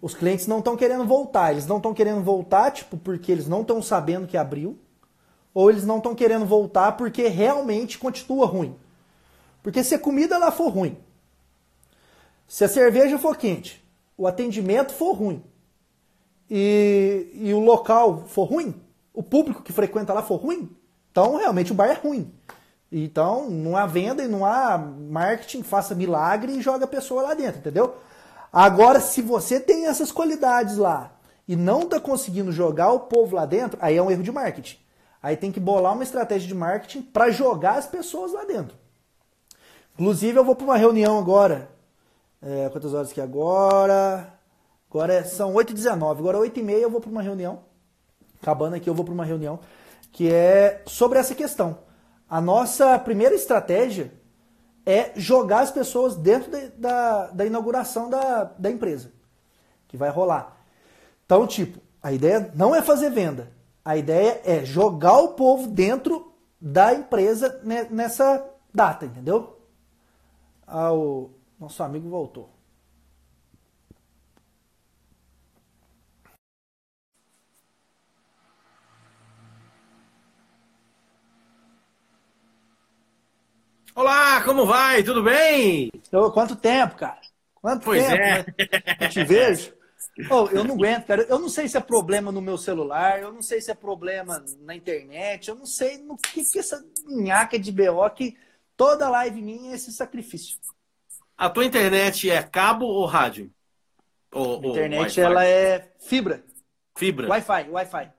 Os clientes não estão querendo voltar. Eles não estão querendo voltar, tipo, porque eles não estão sabendo que abriu. Ou eles não estão querendo voltar porque realmente continua ruim. Porque se a comida lá for ruim, se a cerveja for quente, o atendimento for ruim e, e o local for ruim, o público que frequenta lá for ruim, então realmente o bar é ruim. Então não há venda e não há marketing, faça milagre e joga a pessoa lá dentro, entendeu? Agora, se você tem essas qualidades lá e não está conseguindo jogar o povo lá dentro, aí é um erro de marketing. Aí tem que bolar uma estratégia de marketing para jogar as pessoas lá dentro. Inclusive, eu vou para uma reunião agora. É, quantas horas que agora? Agora é, são 8h19. Agora 8h30 eu vou para uma reunião. Acabando aqui, eu vou para uma reunião que é sobre essa questão. A nossa primeira estratégia é jogar as pessoas dentro de, da, da inauguração da, da empresa, que vai rolar. Então, tipo, a ideia não é fazer venda. A ideia é jogar o povo dentro da empresa nessa data, entendeu? Ah, o nosso amigo voltou. Olá, como vai? Tudo bem? Quanto tempo, cara? Quanto pois tempo? é. Né? Eu te vejo. Oh, eu não aguento, cara. Eu não sei se é problema no meu celular, eu não sei se é problema na internet, eu não sei no que, que essa minhaca de BO que toda live minha é esse sacrifício. A tua internet é cabo ou rádio? Ou, a internet ela é fibra. Fibra. Wi-Fi, Wi-Fi.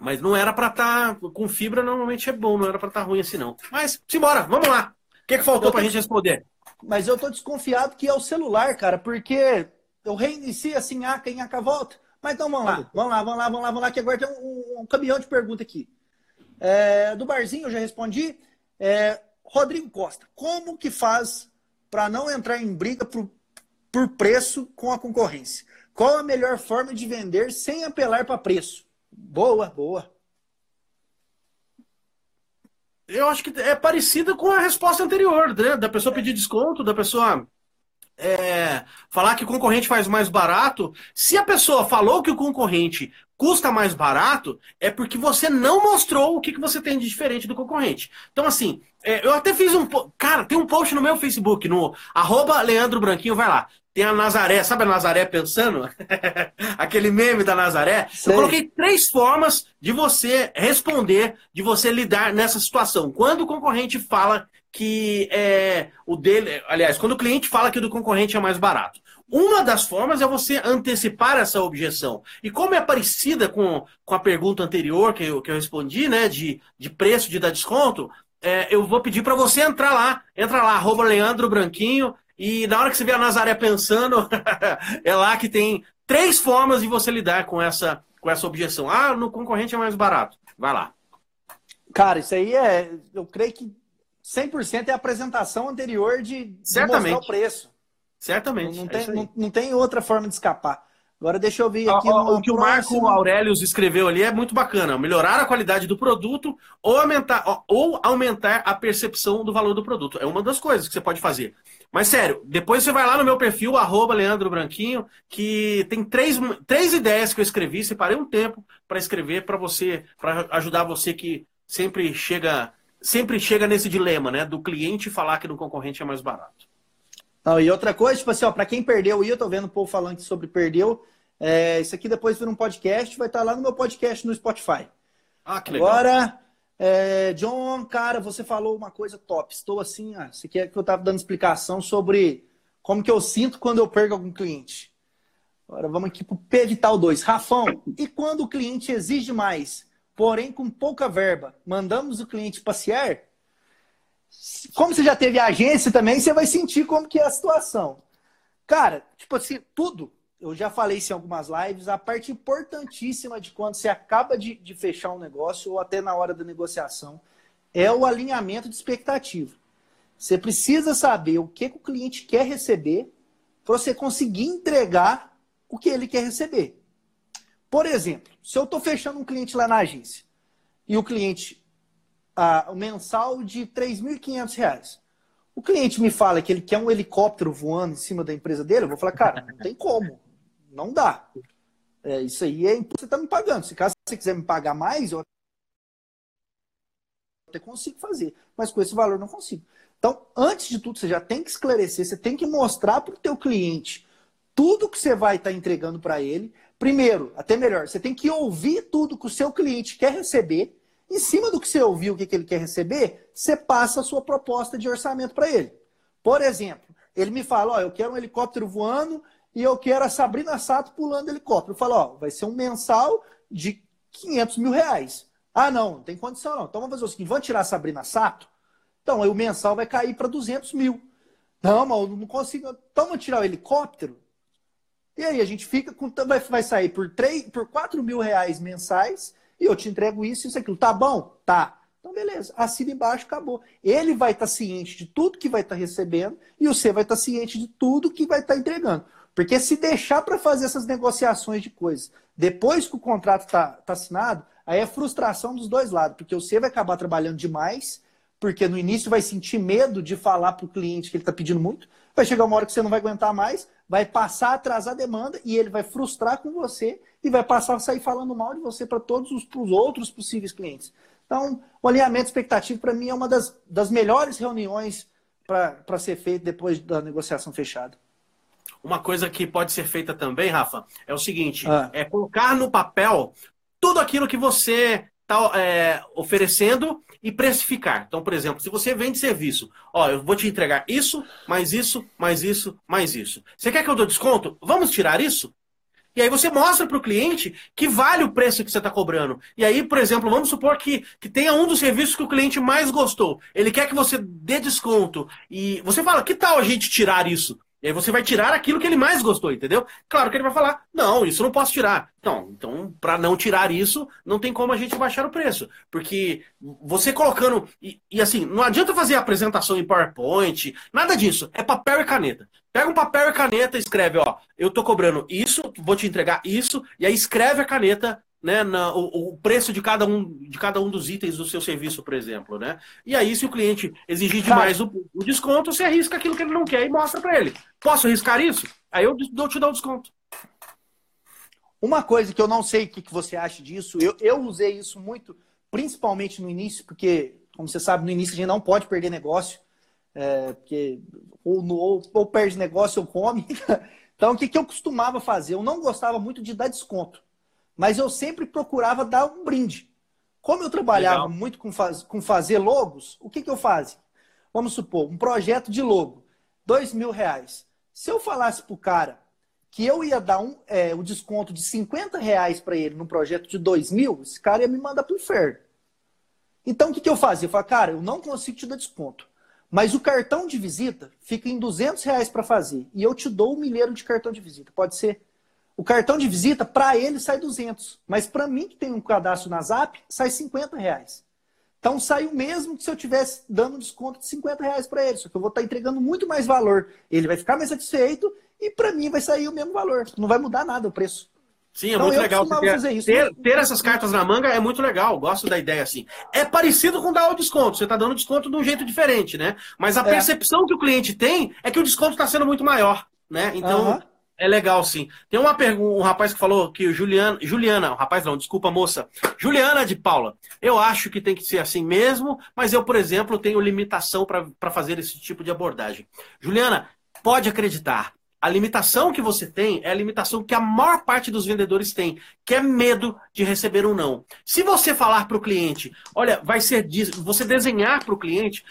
Mas não era para estar tá, com fibra, normalmente é bom, não era para estar tá ruim assim não. Mas simbora, vamos lá. O que, que faltou para a gente responder? Mas eu tô desconfiado que é o celular, cara, porque eu reinicio assim, aca em aca volta. Mas então vamos lá, vamos lá, vamos lá, vamos lá, vamos lá, que agora tem um, um caminhão de pergunta aqui. É, do barzinho eu já respondi. É, Rodrigo Costa, como que faz para não entrar em briga por, por preço com a concorrência? Qual a melhor forma de vender sem apelar para preço? Boa, boa. Eu acho que é parecida com a resposta anterior, né? Da pessoa pedir desconto, da pessoa é, falar que o concorrente faz mais barato. Se a pessoa falou que o concorrente custa mais barato, é porque você não mostrou o que, que você tem de diferente do concorrente. Então, assim, é, eu até fiz um. Cara, tem um post no meu Facebook, no arroba Leandro Branquinho, vai lá. Tem a Nazaré, sabe a Nazaré pensando? Aquele meme da Nazaré. Sei. Eu coloquei três formas de você responder, de você lidar nessa situação. Quando o concorrente fala que é, o dele. Aliás, quando o cliente fala que o do concorrente é mais barato. Uma das formas é você antecipar essa objeção. E como é parecida com, com a pergunta anterior que eu, que eu respondi, né? De, de preço, de dar desconto, é, eu vou pedir para você entrar lá. Entra lá, arroba Leandro Branquinho, e na hora que você vê a Nazaré pensando, é lá que tem três formas de você lidar com essa, com essa objeção. Ah, no concorrente é mais barato. Vai lá. Cara, isso aí é. Eu creio que 100% é a apresentação anterior de, de mostrar o preço. Certamente. Não, não, é tem, não, não, tem outra forma de escapar. Agora deixa eu ver aqui. o que próxima... o Marco Aurelius escreveu ali é muito bacana. Melhorar a qualidade do produto ou aumentar, ou aumentar a percepção do valor do produto. É uma das coisas que você pode fazer. Mas sério, depois você vai lá no meu perfil, arroba Leandro Branquinho, que tem três, três ideias que eu escrevi, separei um tempo para escrever para você, para ajudar você que sempre chega, sempre chega nesse dilema, né? Do cliente falar que no concorrente é mais barato. Não, e outra coisa, tipo assim, ó, para quem perdeu, e eu tô vendo o povo falando sobre perdeu, é, isso aqui depois vira um podcast, vai estar tá lá no meu podcast no Spotify. Ah, que legal. Agora, é, John, cara, você falou uma coisa top. Estou assim, ah, você quer que eu estava dando explicação sobre como que eu sinto quando eu perco algum cliente. Agora vamos aqui para o P Vital 2. Rafão, e quando o cliente exige mais, porém com pouca verba, mandamos o cliente passear? Como você já teve agência também, você vai sentir como que é a situação. Cara, tipo assim, tudo eu já falei isso em algumas lives, a parte importantíssima de quando você acaba de, de fechar um negócio ou até na hora da negociação é o alinhamento de expectativa. Você precisa saber o que, que o cliente quer receber para você conseguir entregar o que ele quer receber. Por exemplo, se eu estou fechando um cliente lá na agência e o cliente, ah, mensal de R$ 3.500, o cliente me fala que ele quer um helicóptero voando em cima da empresa dele, eu vou falar, cara, não tem como. Não dá. É, isso aí é você está me pagando. Se caso você quiser me pagar mais, eu até consigo fazer. Mas com esse valor não consigo. Então, antes de tudo, você já tem que esclarecer, você tem que mostrar para o teu cliente tudo que você vai estar tá entregando para ele. Primeiro, até melhor, você tem que ouvir tudo que o seu cliente quer receber. Em cima do que você ouviu, o que, ele quer receber, você passa a sua proposta de orçamento para ele. Por exemplo, ele me fala, ó, eu quero um helicóptero voando e eu quero a Sabrina Sato pulando helicóptero. Eu falo, ó, vai ser um mensal de 500 mil reais. Ah, não, não tem condição não. Então vamos fazer o seguinte, vamos tirar a Sabrina Sato? Então aí o mensal vai cair para 200 mil. Não, mas eu não consigo. Então vamos tirar o helicóptero? E aí a gente fica com. Vai, vai sair por, 3, por 4 mil reais mensais e eu te entrego isso e isso aquilo. Tá bom? Tá. Então, beleza, assina embaixo, acabou. Ele vai estar ciente de tudo que vai estar recebendo e você vai estar ciente de tudo que vai estar entregando. Porque se deixar para fazer essas negociações de coisas, depois que o contrato está tá assinado, Aí é frustração dos dois lados, porque você vai acabar trabalhando demais, porque no início vai sentir medo de falar para o cliente que ele está pedindo muito, vai chegar uma hora que você não vai aguentar mais, vai passar a atrasar a demanda e ele vai frustrar com você e vai passar a sair falando mal de você para todos os pros outros possíveis clientes. Então, o alinhamento expectativo, para mim, é uma das, das melhores reuniões para ser feito depois da negociação fechada. Uma coisa que pode ser feita também, Rafa, é o seguinte: ah. é colocar no papel tudo aquilo que você está é, oferecendo e precificar. Então, por exemplo, se você vende serviço, ó, eu vou te entregar isso, mais isso, mais isso, mais isso. Você quer que eu dou desconto? Vamos tirar isso? E aí você mostra para o cliente que vale o preço que você está cobrando. E aí, por exemplo, vamos supor que, que tenha um dos serviços que o cliente mais gostou. Ele quer que você dê desconto. E você fala, que tal a gente tirar isso? E aí você vai tirar aquilo que ele mais gostou, entendeu? Claro que ele vai falar, não, isso não posso tirar. Não, então, para não tirar isso, não tem como a gente baixar o preço. Porque você colocando. E, e, assim, não adianta fazer apresentação em PowerPoint, nada disso. É papel e caneta. Pega um papel e caneta, escreve, ó, eu tô cobrando isso, vou te entregar isso, e aí escreve a caneta né, na, o, o, preço de cada, um, de cada um dos itens do seu serviço, por exemplo. Né? E aí, se o cliente exigir demais o, o desconto, você arrisca aquilo que ele não quer e mostra para ele. Posso arriscar isso? Aí eu dou, te dou o desconto. Uma coisa que eu não sei o que, que você acha disso, eu, eu usei isso muito, principalmente no início, porque, como você sabe, no início a gente não pode perder negócio, é, porque ou, no, ou, ou perde negócio ou come. então, o que, que eu costumava fazer? Eu não gostava muito de dar desconto mas eu sempre procurava dar um brinde. Como eu trabalhava Legal. muito com, faz, com fazer logos, o que, que eu fazia? Vamos supor, um projeto de logo, dois mil reais. Se eu falasse para o cara que eu ia dar um, é, um desconto de 50 reais para ele no projeto de dois mil, esse cara ia me mandar para o inferno. Então, o que, que eu fazia? Eu falava, cara, eu não consigo te dar desconto. Mas o cartão de visita fica em 200 reais para fazer. E eu te dou um milheiro de cartão de visita. Pode ser? O cartão de visita, para ele, sai 200. Mas para mim, que tem um cadastro na Zap, sai 50 reais. Então sai o mesmo que se eu tivesse dando um desconto de 50 reais para ele. Só que eu vou estar tá entregando muito mais valor. Ele vai ficar mais satisfeito e para mim vai sair o mesmo valor. Não vai mudar nada o preço. Sim, é então, muito legal. Ter, isso, ter, ter, essas cartas na manga é muito legal. Gosto da ideia assim. É parecido com dar o desconto. Você está dando desconto de um jeito diferente, né? Mas a é. percepção que o cliente tem é que o desconto está sendo muito maior, né? Então. Uh -huh. É legal, sim. Tem uma pergunta, um rapaz que falou que o Juliana, Juliana, rapaz não, desculpa, moça. Juliana de Paula, eu acho que tem que ser assim mesmo, mas eu, por exemplo, tenho limitação para fazer esse tipo de abordagem. Juliana, pode acreditar. A limitação que você tem é a limitação que a maior parte dos vendedores tem, que é medo de receber um não. Se você falar para o cliente, olha, vai ser você desenhar para o cliente,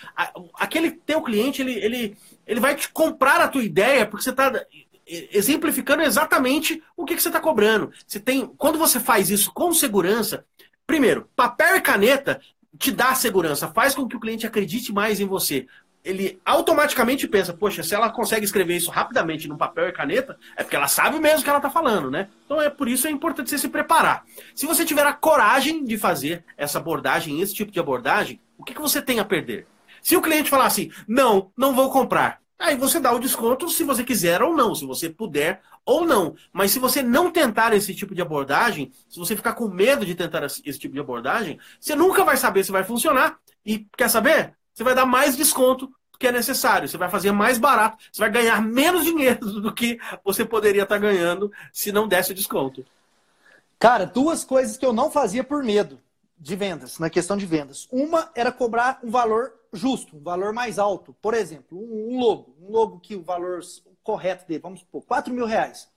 aquele teu cliente ele, ele, ele vai te comprar a tua ideia porque você está exemplificando exatamente o que, que você está cobrando. Você tem, quando você faz isso com segurança, primeiro, papel e caneta te dá segurança, faz com que o cliente acredite mais em você. Ele automaticamente pensa, poxa, se ela consegue escrever isso rapidamente no papel e caneta, é porque ela sabe mesmo o que ela está falando, né? Então é por isso é importante você se preparar. Se você tiver a coragem de fazer essa abordagem, esse tipo de abordagem, o que, que você tem a perder? Se o cliente falar assim, não, não vou comprar, Aí você dá o desconto se você quiser ou não, se você puder ou não. Mas se você não tentar esse tipo de abordagem, se você ficar com medo de tentar esse tipo de abordagem, você nunca vai saber se vai funcionar. E quer saber? Você vai dar mais desconto do que é necessário. Você vai fazer mais barato. Você vai ganhar menos dinheiro do que você poderia estar ganhando se não desse o desconto. Cara, duas coisas que eu não fazia por medo de vendas, na questão de vendas. Uma era cobrar um valor justo, um valor mais alto. Por exemplo, um, logo, um logo que o valor correto dele, vamos supor, 4 mil reais.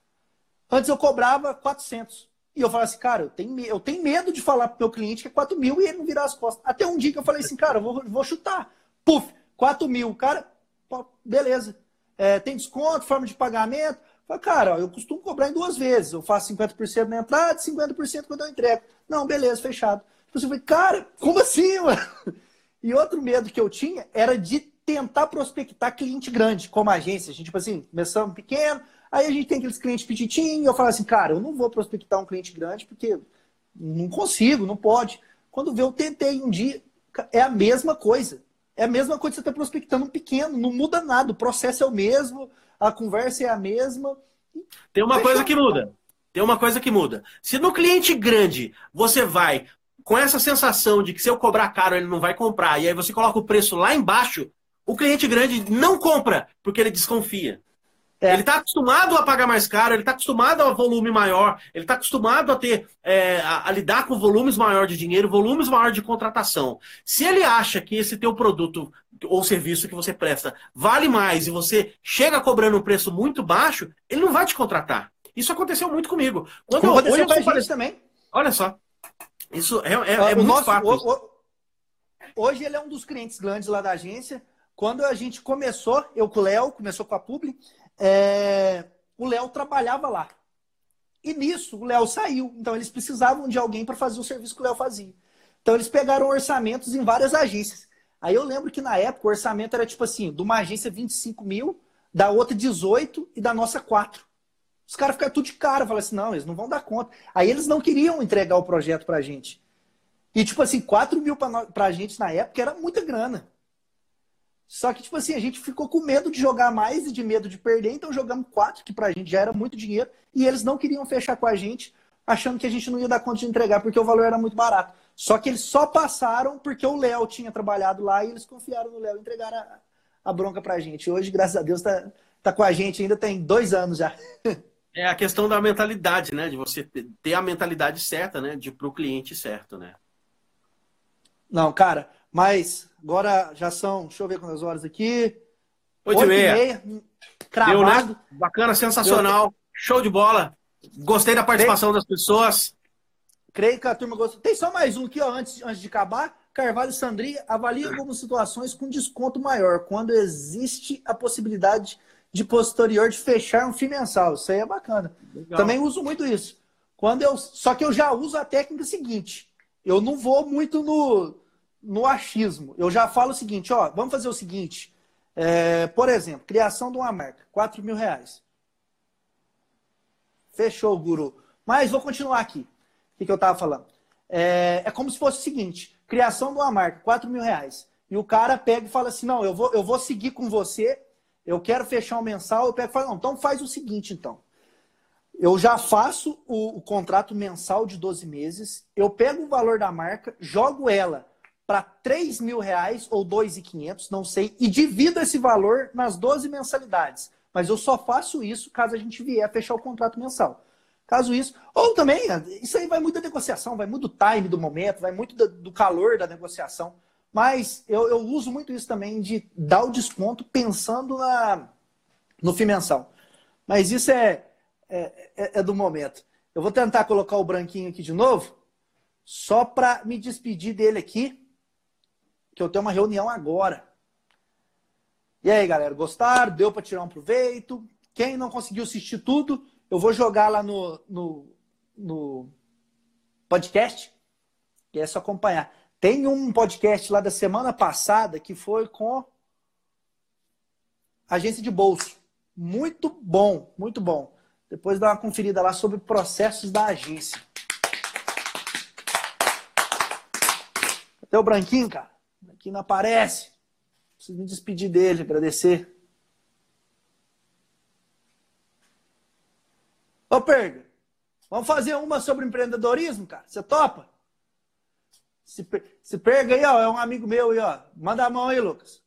Antes eu cobrava 400. E eu falava assim, cara, eu tenho, eu tenho medo de falar pro meu cliente que é 4 mil e ele não virar as costas. Até um dia que eu falei assim, cara, eu vou, vou chutar. Puf, 4 mil. Cara, beleza. É, tem desconto, forma de pagamento. Falei, cara, eu costumo cobrar em duas vezes. Eu faço 50% na entrada e 50% quando eu entrego. Não, beleza, fechado. Então, eu falei, cara, como assim, mano? E outro medo que eu tinha era de tentar prospectar cliente grande, como agência. A gente, tipo assim, começamos pequeno, aí a gente tem aqueles clientes petitinhos, eu falo assim, cara, eu não vou prospectar um cliente grande porque não consigo, não pode. Quando vê, eu tentei um dia, é a mesma coisa. É a mesma coisa que você está prospectando um pequeno, não muda nada, o processo é o mesmo, a conversa é a mesma. Tem uma coisa que muda. Tem uma coisa que muda. Se no cliente grande você vai com essa sensação de que se eu cobrar caro ele não vai comprar, e aí você coloca o preço lá embaixo, o cliente grande não compra, porque ele desconfia. É. Ele está acostumado a pagar mais caro, ele está acostumado a volume maior, ele está acostumado a ter é, a, a, lidar com volumes maior de dinheiro, volumes maior de contratação. Se ele acha que esse teu produto ou serviço que você presta vale mais e você chega cobrando um preço muito baixo, ele não vai te contratar. Isso aconteceu muito comigo. Quando eu, aconteceu com a gente também. Olha só. Isso é, é, é muito nosso, fato. O, o, hoje ele é um dos clientes grandes lá da agência. Quando a gente começou, eu com o Léo, começou com a Publi, é, o Léo trabalhava lá. E nisso, o Léo saiu. Então, eles precisavam de alguém para fazer o serviço que o Léo fazia. Então, eles pegaram orçamentos em várias agências. Aí eu lembro que na época o orçamento era tipo assim: de uma agência 25 mil, da outra 18 e da nossa 4. Os caras ficaram tudo de cara, falaram assim: não, eles não vão dar conta. Aí eles não queriam entregar o projeto pra gente. E tipo assim, 4 mil pra, gente na época era muita grana. Só que, tipo assim, a gente ficou com medo de jogar mais e de medo de perder, então jogamos quatro, que pra gente já era muito dinheiro, e eles não queriam fechar com a gente, achando que a gente não ia dar conta de entregar, porque o valor era muito barato. Só que eles só passaram porque o Léo tinha trabalhado lá e eles confiaram no Léo e entregaram a, a bronca pra gente. Hoje, graças a Deus, tá, tá com a gente, ainda tem dois anos já. É a questão da mentalidade, né? De você ter a mentalidade certa, né? De pro cliente certo, né? Não, cara, mas agora já são, deixa eu ver quantas horas aqui. Oito, e meia. meia cravado. Deu, né? Bacana, sensacional. Deu. Show de bola. Gostei da participação Creio... das pessoas. Creio que a turma gostou. Tem só mais um aqui, ó, antes, antes de acabar. Carvalho Sandri avalia como situações com desconto maior, quando existe a possibilidade de posterior de fechar um FII mensal. Isso aí é bacana. Legal. Também uso muito isso. Quando eu, só que eu já uso a técnica seguinte. Eu não vou muito no, no achismo. Eu já falo o seguinte, ó, vamos fazer o seguinte. É, por exemplo, criação de uma marca, 4 mil reais. Fechou, guru. Mas vou continuar aqui. O que, que eu estava falando? É, é, como se fosse o seguinte: criação de uma marca, 4 mil reais. E o cara pega e fala assim: não, eu vou, eu vou seguir com você, eu quero fechar um mensal. Eu pego e falo: não, então faz o seguinte, então. Eu já faço o, o contrato mensal de 12 meses, eu pego o valor da marca, jogo ela para 3 mil reais ou 2.500, não sei, e divido esse valor nas 12 mensalidades. Mas eu só faço isso caso a gente vier a fechar o contrato mensal. Caso isso. Ou também, isso aí vai muito da negociação, vai muito do time do momento, vai muito do calor da negociação. Mas eu, eu uso muito isso também de dar o desconto pensando na, no FII mensal. Mas isso é, é, é, é do momento. Eu vou tentar colocar o branquinho aqui de novo, só para me despedir dele aqui que eu tenho uma reunião agora. E aí, galera, gostaram? Deu para tirar um proveito? Quem não conseguiu assistir tudo, eu vou jogar lá no, no, no podcast, e é só acompanhar. Tem um podcast lá da semana passada que foi com agência de bolso. Muito bom, muito bom. Depois dá uma conferida lá sobre processos da agência. Até o branquinho, cara que não aparece. Preciso me despedir dele, agradecer. Ô, Perga, vamos fazer uma sobre empreendedorismo, cara? Você topa? Se, se Perga aí, ó, é um amigo meu aí, ó. Manda a mão aí, Lucas.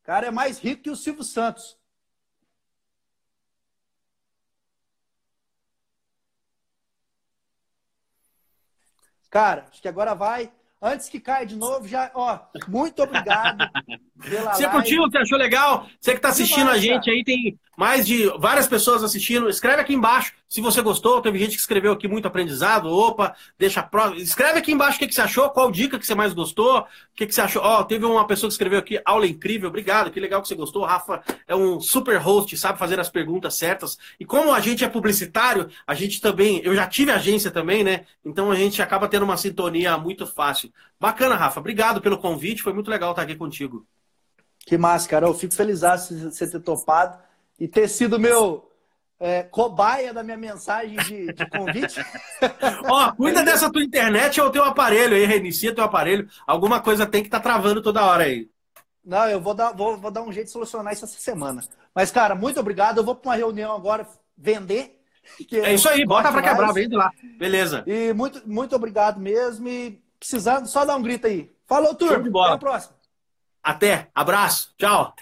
O cara é mais rico que o Silvio Santos. Cara, acho que agora vai. Antes que caia de novo, já, ó, muito obrigado pela Você curtiu? Você achou legal? Você que está assistindo a gente aí, tem mais de várias pessoas assistindo. Escreve aqui embaixo se você gostou. Teve gente que escreveu aqui muito aprendizado. Opa, deixa prova. Escreve aqui embaixo o que, que você achou, qual dica que você mais gostou, o que, que você achou. Ó, teve uma pessoa que escreveu aqui, aula incrível, obrigado, que legal que você gostou. Rafa é um super host, sabe fazer as perguntas certas. E como a gente é publicitário, a gente também, eu já tive agência também, né? Então a gente acaba tendo uma sintonia muito fácil. Bacana, Rafa. Obrigado pelo convite, foi muito legal estar aqui contigo. Que massa, cara. Eu fico feliz de você ter topado e ter sido meu é, cobaia da minha mensagem de, de convite. Ó, cuida dessa tua internet ou teu aparelho aí, reinicia teu aparelho. Alguma coisa tem que estar tá travando toda hora aí. Não, eu vou dar, vou, vou dar um jeito de solucionar isso essa semana. Mas, cara, muito obrigado. Eu vou para uma reunião agora vender. é isso aí, bota pra quebrar, vem de lá. Beleza. E muito, muito obrigado mesmo. E precisando, só dar um grito aí. Falou, turma. Até a próxima. Até. Abraço. Tchau.